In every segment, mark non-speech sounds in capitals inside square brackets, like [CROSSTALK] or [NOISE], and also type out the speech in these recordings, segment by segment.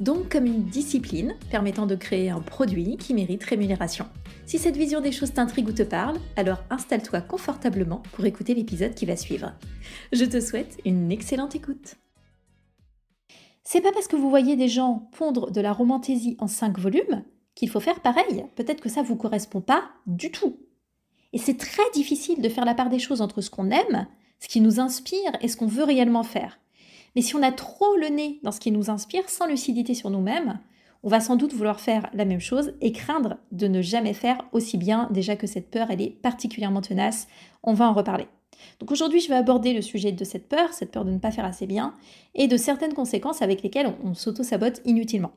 Donc comme une discipline permettant de créer un produit qui mérite rémunération. Si cette vision des choses t'intrigue ou te parle, alors installe-toi confortablement pour écouter l'épisode qui va suivre. Je te souhaite une excellente écoute. C'est pas parce que vous voyez des gens pondre de la romantaisie en 5 volumes qu'il faut faire pareil. Peut-être que ça vous correspond pas du tout. Et c'est très difficile de faire la part des choses entre ce qu'on aime, ce qui nous inspire et ce qu'on veut réellement faire. Mais si on a trop le nez dans ce qui nous inspire sans lucidité sur nous-mêmes, on va sans doute vouloir faire la même chose et craindre de ne jamais faire aussi bien, déjà que cette peur, elle est particulièrement tenace. On va en reparler. Donc aujourd'hui, je vais aborder le sujet de cette peur, cette peur de ne pas faire assez bien, et de certaines conséquences avec lesquelles on, s'auto-sabote inutilement.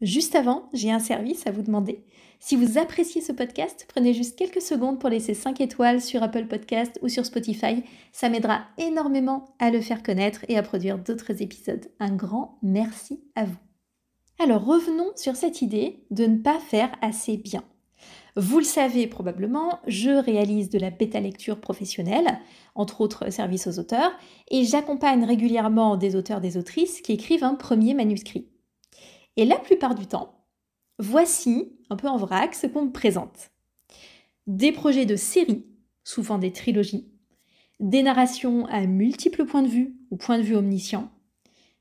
Juste avant, j'ai un service à vous demander. Si vous appréciez ce podcast, prenez juste quelques secondes pour laisser 5 étoiles sur Apple Podcast ou sur Spotify. Ça m'aidera énormément à le faire connaître et à produire d'autres épisodes. Un grand merci à vous. Alors revenons sur cette idée de ne pas faire assez bien. Vous le savez probablement, je réalise de la bêta-lecture professionnelle, entre autres services aux auteurs, et j'accompagne régulièrement des auteurs, des autrices qui écrivent un premier manuscrit. Et la plupart du temps, voici, un peu en vrac, ce qu'on me présente. Des projets de séries, souvent des trilogies, des narrations à multiples points de vue ou points de vue omniscients,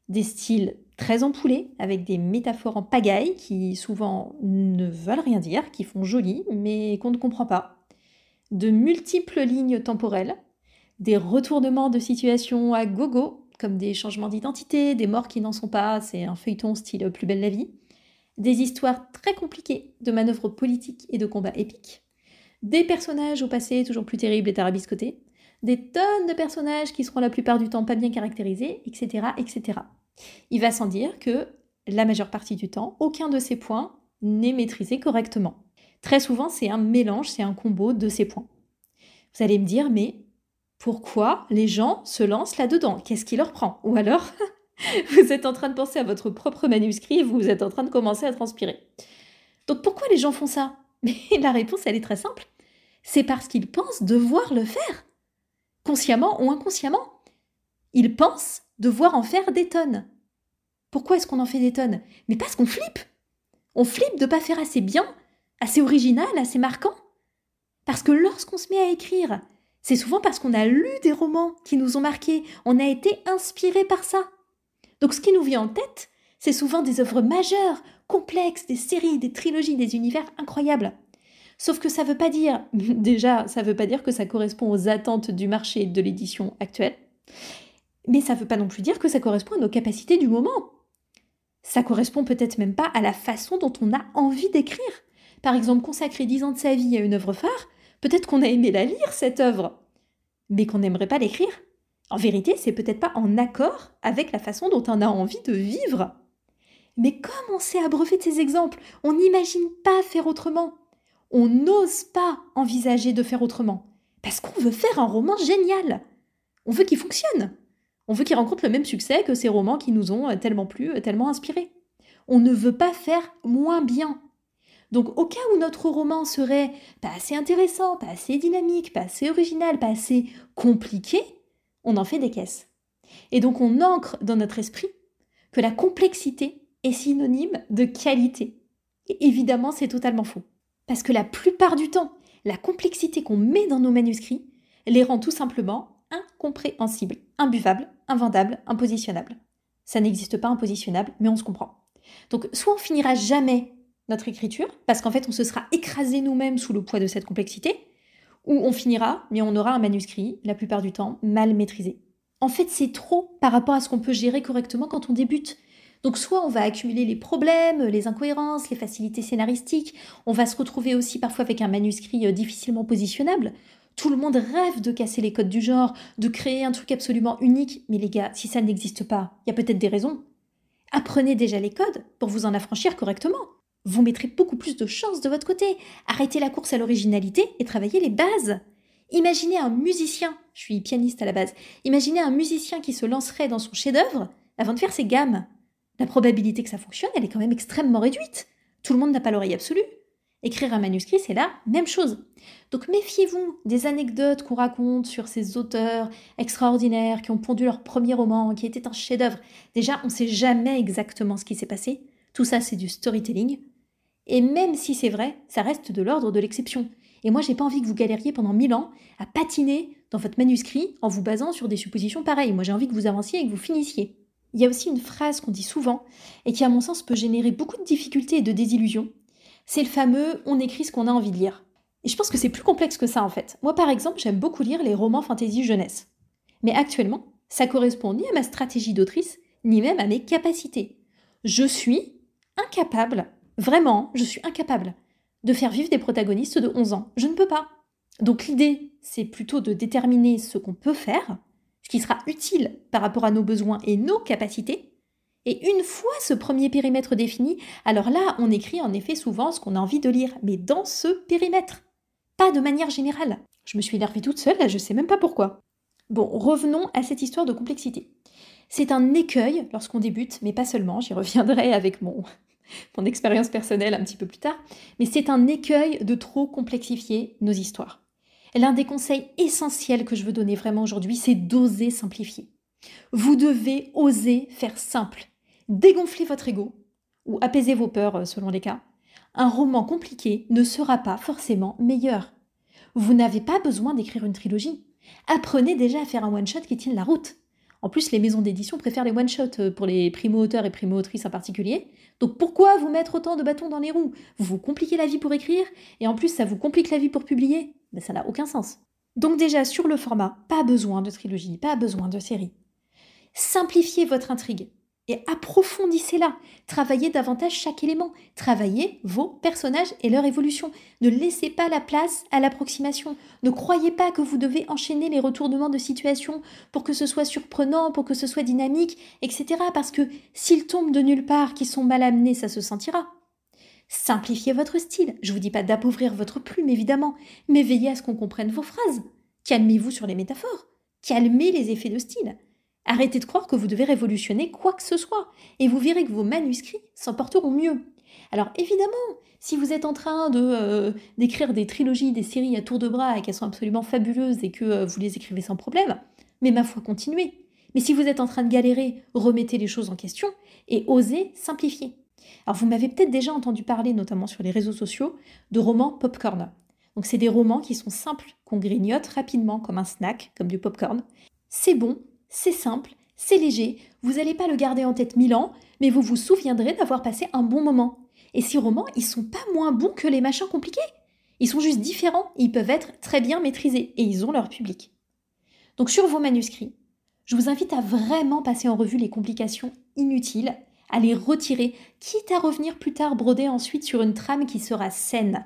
des styles très empoulés, avec des métaphores en pagaille qui souvent ne veulent rien dire, qui font joli, mais qu'on ne comprend pas. De multiples lignes temporelles, des retournements de situation à gogo, comme des changements d'identité, des morts qui n'en sont pas, c'est un feuilleton style Plus belle la vie, des histoires très compliquées de manœuvres politiques et de combats épiques, des personnages au passé toujours plus terribles et tarabiscotés, des tonnes de personnages qui seront la plupart du temps pas bien caractérisés, etc. etc. Il va sans dire que la majeure partie du temps, aucun de ces points n'est maîtrisé correctement. Très souvent, c'est un mélange, c'est un combo de ces points. Vous allez me dire, mais pourquoi les gens se lancent là-dedans? Qu'est-ce qui leur prend? Ou alors, [LAUGHS] vous êtes en train de penser à votre propre manuscrit et vous êtes en train de commencer à transpirer. Donc pourquoi les gens font ça? [LAUGHS] Mais la réponse, elle est très simple. C'est parce qu'ils pensent devoir le faire. Consciemment ou inconsciemment. Ils pensent devoir en faire des tonnes. Pourquoi est-ce qu'on en fait des tonnes? Mais parce qu'on flippe. On flippe de pas faire assez bien, assez original, assez marquant. Parce que lorsqu'on se met à écrire, c'est souvent parce qu'on a lu des romans qui nous ont marqués, on a été inspiré par ça. Donc ce qui nous vient en tête, c'est souvent des œuvres majeures, complexes, des séries, des trilogies, des univers incroyables. Sauf que ça veut pas dire, [LAUGHS] déjà, ça veut pas dire que ça correspond aux attentes du marché de l'édition actuelle. Mais ça ne veut pas non plus dire que ça correspond à nos capacités du moment. Ça correspond peut-être même pas à la façon dont on a envie d'écrire. Par exemple, consacrer dix ans de sa vie à une œuvre phare, peut-être qu'on a aimé la lire, cette œuvre, mais qu'on n'aimerait pas l'écrire. En vérité, c'est peut-être pas en accord avec la façon dont on a envie de vivre. Mais comme on s'est abreuvé de ces exemples, on n'imagine pas faire autrement. On n'ose pas envisager de faire autrement. Parce qu'on veut faire un roman génial. On veut qu'il fonctionne. On veut qu'il rencontre le même succès que ces romans qui nous ont tellement plu, tellement inspirés. On ne veut pas faire moins bien. Donc au cas où notre roman serait pas assez intéressant, pas assez dynamique, pas assez original, pas assez compliqué, on en fait des caisses. Et donc on ancre dans notre esprit que la complexité est synonyme de qualité. Et évidemment, c'est totalement faux. Parce que la plupart du temps, la complexité qu'on met dans nos manuscrits les rend tout simplement incompréhensible, imbuvable, invendable, impositionnable. Ça n'existe pas impositionnable, mais on se comprend. Donc soit on finira jamais notre écriture, parce qu'en fait on se sera écrasé nous-mêmes sous le poids de cette complexité, ou on finira, mais on aura un manuscrit, la plupart du temps, mal maîtrisé. En fait, c'est trop par rapport à ce qu'on peut gérer correctement quand on débute. Donc soit on va accumuler les problèmes, les incohérences, les facilités scénaristiques, on va se retrouver aussi parfois avec un manuscrit euh, difficilement positionnable, tout le monde rêve de casser les codes du genre, de créer un truc absolument unique. Mais les gars, si ça n'existe pas, il y a peut-être des raisons. Apprenez déjà les codes pour vous en affranchir correctement. Vous mettrez beaucoup plus de chances de votre côté. Arrêtez la course à l'originalité et travaillez les bases. Imaginez un musicien, je suis pianiste à la base, imaginez un musicien qui se lancerait dans son chef-d'œuvre avant de faire ses gammes. La probabilité que ça fonctionne, elle est quand même extrêmement réduite. Tout le monde n'a pas l'oreille absolue. Écrire un manuscrit, c'est la même chose. Donc méfiez-vous des anecdotes qu'on raconte sur ces auteurs extraordinaires qui ont pondu leur premier roman, qui était un chef-d'œuvre. Déjà, on ne sait jamais exactement ce qui s'est passé. Tout ça, c'est du storytelling. Et même si c'est vrai, ça reste de l'ordre de l'exception. Et moi, j'ai pas envie que vous galériez pendant mille ans à patiner dans votre manuscrit en vous basant sur des suppositions pareilles. Moi, j'ai envie que vous avanciez et que vous finissiez. Il y a aussi une phrase qu'on dit souvent et qui, à mon sens, peut générer beaucoup de difficultés et de désillusions. C'est le fameux on écrit ce qu'on a envie de lire. Et je pense que c'est plus complexe que ça en fait. Moi par exemple, j'aime beaucoup lire les romans fantasy jeunesse. Mais actuellement, ça correspond ni à ma stratégie d'autrice, ni même à mes capacités. Je suis incapable, vraiment, je suis incapable de faire vivre des protagonistes de 11 ans. Je ne peux pas. Donc l'idée, c'est plutôt de déterminer ce qu'on peut faire, ce qui sera utile par rapport à nos besoins et nos capacités. Et une fois ce premier périmètre défini, alors là, on écrit en effet souvent ce qu'on a envie de lire, mais dans ce périmètre, pas de manière générale. Je me suis énervée toute seule, là, je sais même pas pourquoi. Bon, revenons à cette histoire de complexité. C'est un écueil lorsqu'on débute, mais pas seulement, j'y reviendrai avec mon, mon expérience personnelle un petit peu plus tard, mais c'est un écueil de trop complexifier nos histoires. L'un des conseils essentiels que je veux donner vraiment aujourd'hui, c'est d'oser simplifier. Vous devez oser faire simple, dégonfler votre ego ou apaiser vos peurs euh, selon les cas. Un roman compliqué ne sera pas forcément meilleur. Vous n'avez pas besoin d'écrire une trilogie. Apprenez déjà à faire un one-shot qui tienne la route. En plus, les maisons d'édition préfèrent les one-shots euh, pour les primo-auteurs et primo-autrices en particulier. Donc pourquoi vous mettre autant de bâtons dans les roues? Vous vous compliquez la vie pour écrire et en plus ça vous complique la vie pour publier Mais ça n'a aucun sens. Donc déjà sur le format, pas besoin de trilogie, pas besoin de série. Simplifiez votre intrigue et approfondissez-la. Travaillez davantage chaque élément. Travaillez vos personnages et leur évolution. Ne laissez pas la place à l'approximation. Ne croyez pas que vous devez enchaîner les retournements de situation pour que ce soit surprenant, pour que ce soit dynamique, etc. Parce que s'ils tombent de nulle part, qu'ils sont mal amenés, ça se sentira. Simplifiez votre style. Je vous dis pas d'appauvrir votre plume, évidemment, mais veillez à ce qu'on comprenne vos phrases. Calmez-vous sur les métaphores. Calmez les effets de style. Arrêtez de croire que vous devez révolutionner quoi que ce soit, et vous verrez que vos manuscrits s'en porteront mieux. Alors évidemment, si vous êtes en train euh, d'écrire des trilogies, des séries à tour de bras et qu'elles sont absolument fabuleuses et que euh, vous les écrivez sans problème, mais ma foi, continuez. Mais si vous êtes en train de galérer, remettez les choses en question et osez simplifier. Alors vous m'avez peut-être déjà entendu parler, notamment sur les réseaux sociaux, de romans popcorn. Donc c'est des romans qui sont simples, qu'on grignote rapidement comme un snack, comme du popcorn. C'est bon, c'est simple, c'est léger, vous n'allez pas le garder en tête mille ans, mais vous vous souviendrez d'avoir passé un bon moment. Et ces romans, ils sont pas moins bons que les machins compliqués. Ils sont juste différents, ils peuvent être très bien maîtrisés et ils ont leur public. Donc sur vos manuscrits, je vous invite à vraiment passer en revue les complications inutiles, à les retirer, quitte à revenir plus tard broder ensuite sur une trame qui sera saine,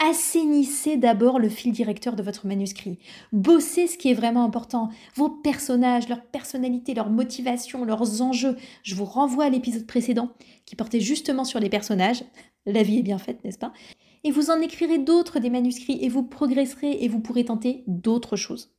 Assainissez d'abord le fil directeur de votre manuscrit. Bossez ce qui est vraiment important, vos personnages, leur personnalité, leur motivation, leurs enjeux. Je vous renvoie à l'épisode précédent qui portait justement sur les personnages. La vie est bien faite, n'est-ce pas? Et vous en écrirez d'autres des manuscrits et vous progresserez et vous pourrez tenter d'autres choses.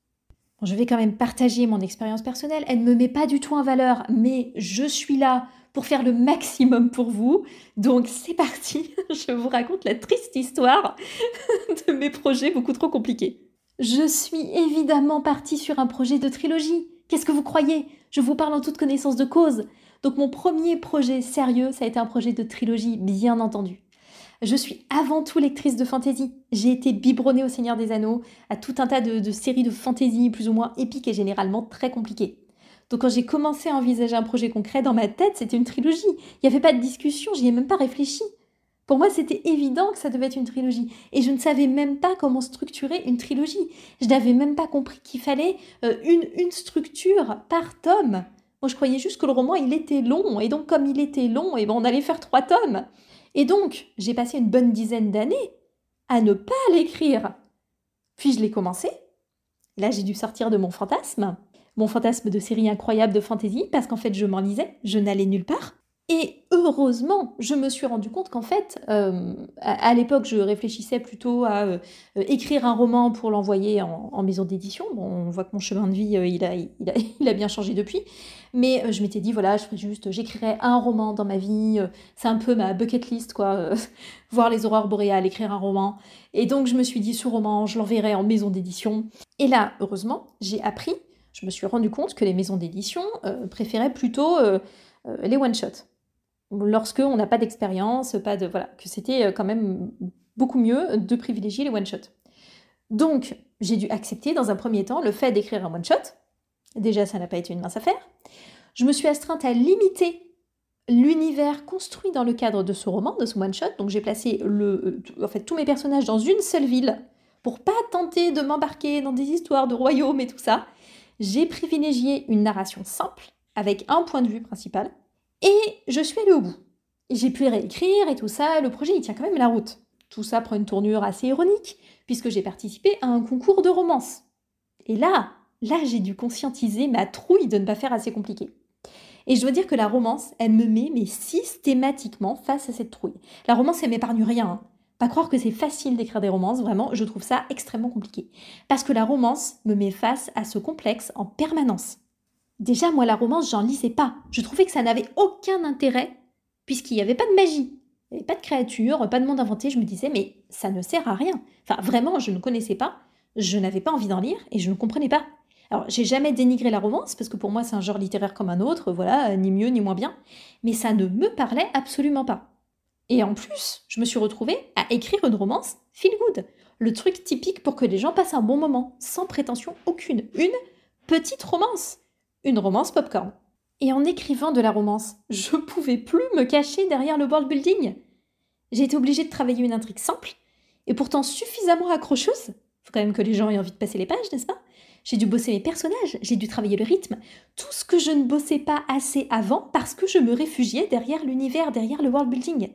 je vais quand même partager mon expérience personnelle. Elle ne me met pas du tout en valeur, mais je suis là pour faire le maximum pour vous. Donc c'est parti, [LAUGHS] je vous raconte la triste histoire [LAUGHS] de mes projets beaucoup trop compliqués. Je suis évidemment partie sur un projet de trilogie. Qu'est-ce que vous croyez? Je vous parle en toute connaissance de cause. Donc mon premier projet sérieux, ça a été un projet de trilogie, bien entendu. Je suis avant tout lectrice de fantasy. J'ai été biberonnée au Seigneur des Anneaux, à tout un tas de, de séries de fantasy plus ou moins épiques et généralement très compliquées. Donc quand j'ai commencé à envisager un projet concret dans ma tête, c'était une trilogie. Il n'y avait pas de discussion, j'y ai même pas réfléchi. Pour moi, c'était évident que ça devait être une trilogie. Et je ne savais même pas comment structurer une trilogie. Je n'avais même pas compris qu'il fallait euh, une, une structure par tome. Moi, je croyais juste que le roman, il était long. Et donc, comme il était long, et eh ben, on allait faire trois tomes. Et donc, j'ai passé une bonne dizaine d'années à ne pas l'écrire. Puis, je l'ai commencé. Là, j'ai dû sortir de mon fantasme mon fantasme de série incroyable de fantasy parce qu'en fait je m'enlisais, je n'allais nulle part. Et heureusement, je me suis rendu compte qu'en fait, euh, à, l'époque, je réfléchissais plutôt à euh, écrire un roman pour l'envoyer en, maison d'édition. Bon, on voit que mon chemin de vie, il, a, [LAUGHS] il, a, bien changé depuis. Mais je m'étais dit, voilà, je ferais juste, j'écrirais un roman dans ma vie. c'est un peu ma bucket list, quoi. [LAUGHS] voir les aurores boréales, écrire un roman. Et donc, je me suis dit, ce roman, je l'enverrai en maison d'édition. Et là, heureusement, j'ai appris, je me suis rendu compte que les maisons d'édition préféraient plutôt les one-shots lorsque on n'a pas d'expérience, pas de voilà, que c'était euh, quand même beaucoup mieux de privilégier les one shot. Donc, j'ai dû accepter dans un premier temps le fait d'écrire un one shot. Déjà, ça n'a pas été une mince affaire. Je me suis astreinte à limiter l'univers construit dans le cadre de ce roman, de ce one shot. Donc, j'ai placé euh, tous mes personnages dans une seule ville pour pas tenter de m'embarquer dans des histoires de royaumes et tout ça. J'ai privilégié une narration simple avec un point de vue principal et je suis allée au bout. J'ai pu réécrire et tout ça, le projet il tient quand même la route. Tout ça prend une tournure assez ironique, puisque j'ai participé à un concours de romance. Et là, là j'ai dû conscientiser ma trouille de ne pas faire assez compliqué. Et je dois dire que la romance, elle me met systématiquement face à cette trouille. La romance, elle m'épargne rien. Pas croire que c'est facile d'écrire des romances, vraiment, je trouve ça extrêmement compliqué. Parce que la romance me met face à ce complexe en permanence. Déjà, moi, la romance, j'en lisais pas. Je trouvais que ça n'avait aucun intérêt, puisqu'il n'y avait pas de magie. Pas de créature, pas de monde inventé. Je me disais, mais ça ne sert à rien. Enfin, vraiment, je ne connaissais pas, je n'avais pas envie d'en lire et je ne comprenais pas. Alors, j'ai jamais dénigré la romance, parce que pour moi, c'est un genre littéraire comme un autre, voilà, ni mieux ni moins bien, mais ça ne me parlait absolument pas. Et en plus, je me suis retrouvée à écrire une romance feel good. Le truc typique pour que les gens passent un bon moment, sans prétention aucune. Une petite romance une romance popcorn. Et en écrivant de la romance, je [LAUGHS] pouvais plus me cacher derrière le world building. J'ai été obligée de travailler une intrigue simple et pourtant suffisamment accrocheuse. Faut quand même que les gens aient envie de passer les pages, n'est-ce pas? J'ai dû bosser mes personnages, j'ai dû travailler le rythme, tout ce que je ne bossais pas assez avant parce que je me réfugiais derrière l'univers, derrière le world building.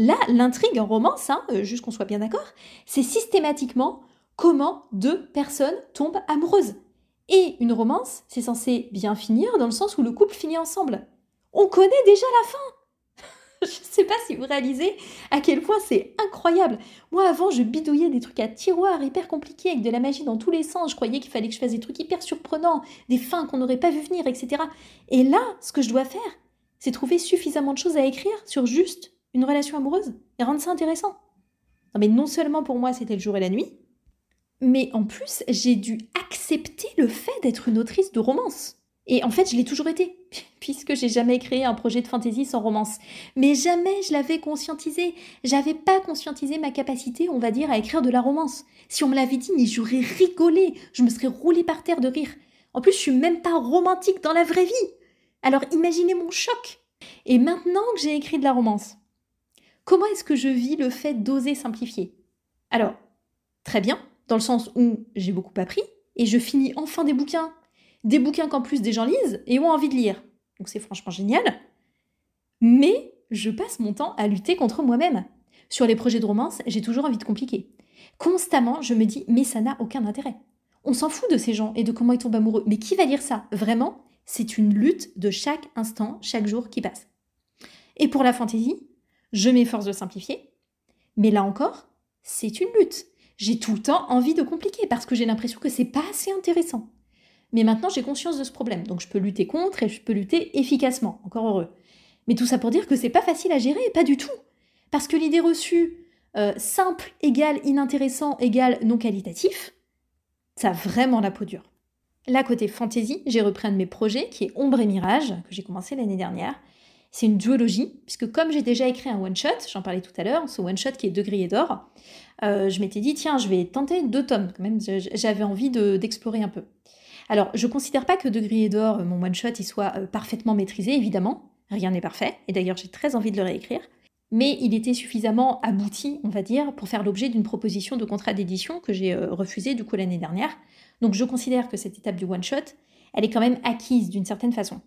Là, l'intrigue en romance, hein, euh, juste qu'on soit bien d'accord, c'est systématiquement comment deux personnes tombent amoureuses. Et une romance, c'est censé bien finir dans le sens où le couple finit ensemble. On connaît déjà la fin [LAUGHS] Je ne sais pas si vous réalisez à quel point c'est incroyable. Moi avant, je bidouillais des trucs à tiroir hyper compliqués avec de la magie dans tous les sens. Je croyais qu'il fallait que je fasse des trucs hyper surprenants, des fins qu'on n'aurait pas vu venir, etc. Et là, ce que je dois faire, c'est trouver suffisamment de choses à écrire sur juste une relation amoureuse et rendre ça intéressant. Non mais non seulement pour moi c'était le jour et la nuit, mais en plus, j'ai dû accepter le fait d'être une autrice de romance. Et en fait, je l'ai toujours été, [LAUGHS] puisque j'ai jamais créé un projet de fantasy sans romance. Mais jamais je l'avais conscientisé. J'avais pas conscientisé ma capacité, on va dire, à écrire de la romance. Si on me l'avait dit, j'aurais rigolé. Je me serais roulé par terre de rire. En plus, je suis même pas romantique dans la vraie vie. Alors imaginez mon choc. Et maintenant que j'ai écrit de la romance, comment est-ce que je vis le fait d'oser simplifier? Alors, très bien, dans le sens où j'ai beaucoup appris et je finis enfin des bouquins, des bouquins qu'en plus des gens lisent et ont envie de lire. Donc c'est franchement génial. Mais je passe mon temps à lutter contre moi-même. Sur les projets de romance, j'ai toujours envie de compliquer. Constamment, je me dis mais ça n'a aucun intérêt. On s'en fout de ces gens et de comment ils tombent amoureux. Mais qui va lire ça? Vraiment, c'est une lutte de chaque instant, chaque jour qui passe. Et pour la fantaisie, je m'efforce de simplifier. Mais là encore, c'est une lutte j'ai tout le temps envie de compliquer parce que j'ai l'impression que c'est pas assez intéressant. Mais maintenant, j'ai conscience de ce problème, donc je peux lutter contre et je peux lutter efficacement, encore heureux. Mais tout ça pour dire que c'est pas facile à gérer, pas du tout. Parce que l'idée reçue, euh, simple égale inintéressant égale non qualitatif, ça a vraiment la peau dure. Là, côté fantasy, j'ai repris un de mes projets qui est Ombre et Mirage, que j'ai commencé l'année dernière. C'est une duologie, puisque comme j'ai déjà écrit un one-shot, j'en parlais tout à l'heure, ce one-shot qui est De Gris et d'Or, euh, je m'étais dit, tiens, je vais tenter deux tomes, quand même, j'avais envie d'explorer un peu. Alors, je ne considère pas que De Gris et d'Or, mon one-shot, il soit euh, parfaitement maîtrisé, évidemment, rien n'est parfait, et d'ailleurs j'ai très envie de le réécrire, mais il était suffisamment abouti, on va dire, pour faire l'objet d'une proposition de contrat d'édition que j'ai refusé euh, refusée du coup l'année dernière. Donc je considère que cette étape du one-shot, elle est quand même acquise d'une certaine façon.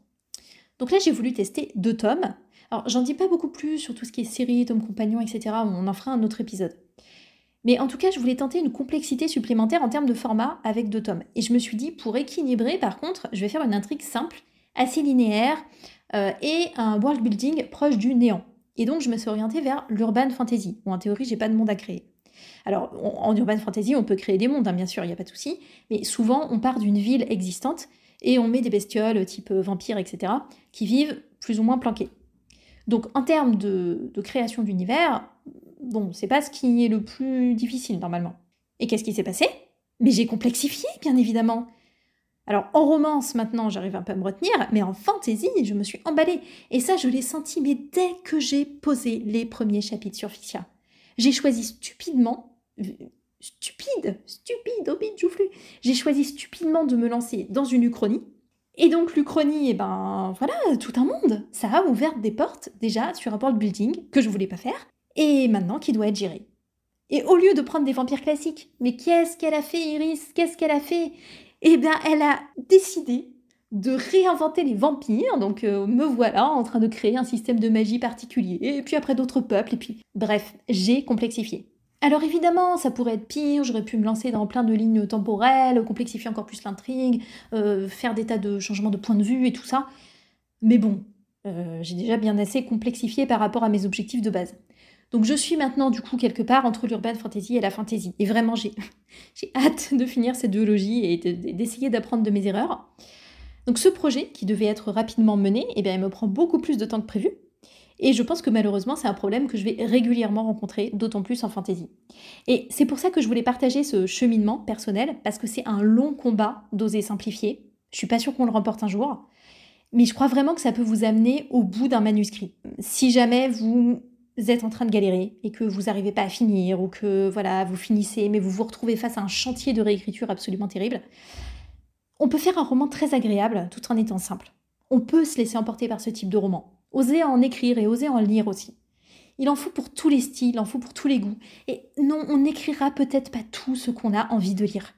Donc là, j'ai voulu tester deux tomes. Alors, j'en dis pas beaucoup plus sur tout ce qui est série, tome compagnon, etc. On en fera un autre épisode. Mais en tout cas, je voulais tenter une complexité supplémentaire en termes de format avec deux tomes. Et je me suis dit, pour équilibrer, par contre, je vais faire une intrigue simple assez linéaire euh, et un world building proche du néant. Et donc je me suis orientée vers l'urban fantasy, où en théorie j'ai pas de monde à créer. Alors en urban fantasy on peut créer des mondes, hein, bien sûr, il n'y a pas de souci, mais souvent on part d'une ville existante et on met des bestioles type vampires, etc., qui vivent plus ou moins planquées. Donc en termes de, création d'univers, bon, c'est pas ce qui est le plus difficile normalement. Et qu'est-ce qui s'est passé? Mais j'ai complexifié, bien évidemment. Alors en romance maintenant j'arrive un peu à me retenir, mais en fantasy je me suis emballée. Et ça je l'ai senti, mais dès que j'ai posé les premiers chapitres sur Ficia. J'ai choisi stupidement, stupide, stupide, bide joufflu, j'ai choisi stupidement de me lancer dans une uchronie. Et donc l'Uchronie, eh ben voilà, tout un monde. Ça a ouvert des portes déjà sur un world building que je voulais pas faire, et maintenant qui doit être géré. Et au lieu de prendre des vampires classiques, mais qu'est-ce qu'elle a fait Iris? Qu'est-ce qu'elle a fait? Eh bien, elle a décidé de réinventer les vampires. Donc euh, me voilà en train de créer un système de magie particulier, et puis après d'autres peuples, et puis bref, j'ai complexifié. Alors évidemment, ça pourrait être pire, j'aurais pu me lancer dans plein de lignes temporelles, complexifier encore plus l'intrigue, euh, faire des tas de changements de point de vue et tout ça. Mais bon, euh, j'ai déjà bien assez complexifié par rapport à mes objectifs de base. Donc je suis maintenant du coup quelque part entre l'urban fantasy et la fantasy. Et vraiment, j'ai [LAUGHS] hâte de finir ces deux et d'essayer d'apprendre de mes erreurs. Donc ce projet, qui devait être rapidement mené, eh bien, il me prend beaucoup plus de temps que prévu. Et je pense que malheureusement, c'est un problème que je vais régulièrement rencontrer, d'autant plus en fantasy. Et c'est pour ça que je voulais partager ce cheminement personnel, parce que c'est un long combat d'oser simplifier. Je suis pas sûre qu'on le remporte un jour, mais je crois vraiment que ça peut vous amener au bout d'un manuscrit. Si jamais vous êtes en train de galérer et que vous n'arrivez pas à finir ou que voilà, vous finissez mais vous vous retrouvez face à un chantier de réécriture absolument terrible, on peut faire un roman très agréable tout en étant simple. On peut se laisser emporter par ce type de roman. Oser en écrire et oser en lire aussi. Il en faut pour tous les styles, il en faut pour tous les goûts. Et non, on n'écrira peut-être pas tout ce qu'on a envie de lire.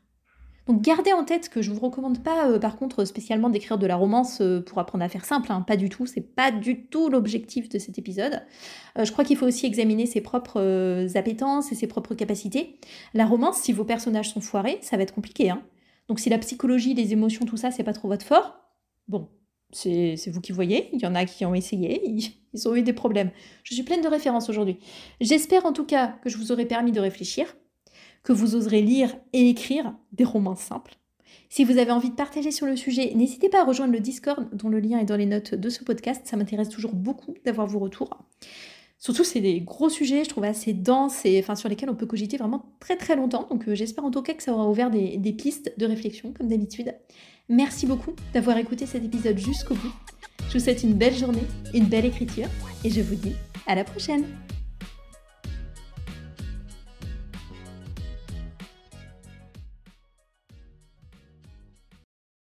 Donc gardez en tête que je vous recommande pas euh, par contre spécialement d'écrire de la romance euh, pour apprendre à faire simple, hein. pas du tout, c'est pas du tout l'objectif de cet épisode. Euh, je crois qu'il faut aussi examiner ses propres appétences et ses propres capacités. La romance, si vos personnages sont foirés, ça va être compliqué. Hein. Donc si la psychologie, les émotions, tout ça, c'est pas trop votre fort, bon, c'est vous qui voyez, il y en a qui ont essayé, [LAUGHS] ils ont eu des problèmes. Je suis pleine de références aujourd'hui. J'espère en tout cas que je vous aurai permis de réfléchir que vous oserez lire et écrire des romans simples. Si vous avez envie de partager sur le sujet, n'hésitez pas à rejoindre le Discord dont le lien est dans les notes de ce podcast. Ça m'intéresse toujours beaucoup d'avoir vos retours. Surtout, c'est des gros sujets, je trouve assez denses et enfin, sur lesquels on peut cogiter vraiment très très longtemps. Donc euh, j'espère en tout cas que ça aura ouvert des, des pistes de réflexion, comme d'habitude. Merci beaucoup d'avoir écouté cet épisode jusqu'au bout. Je vous souhaite une belle journée, une belle écriture et je vous dis à la prochaine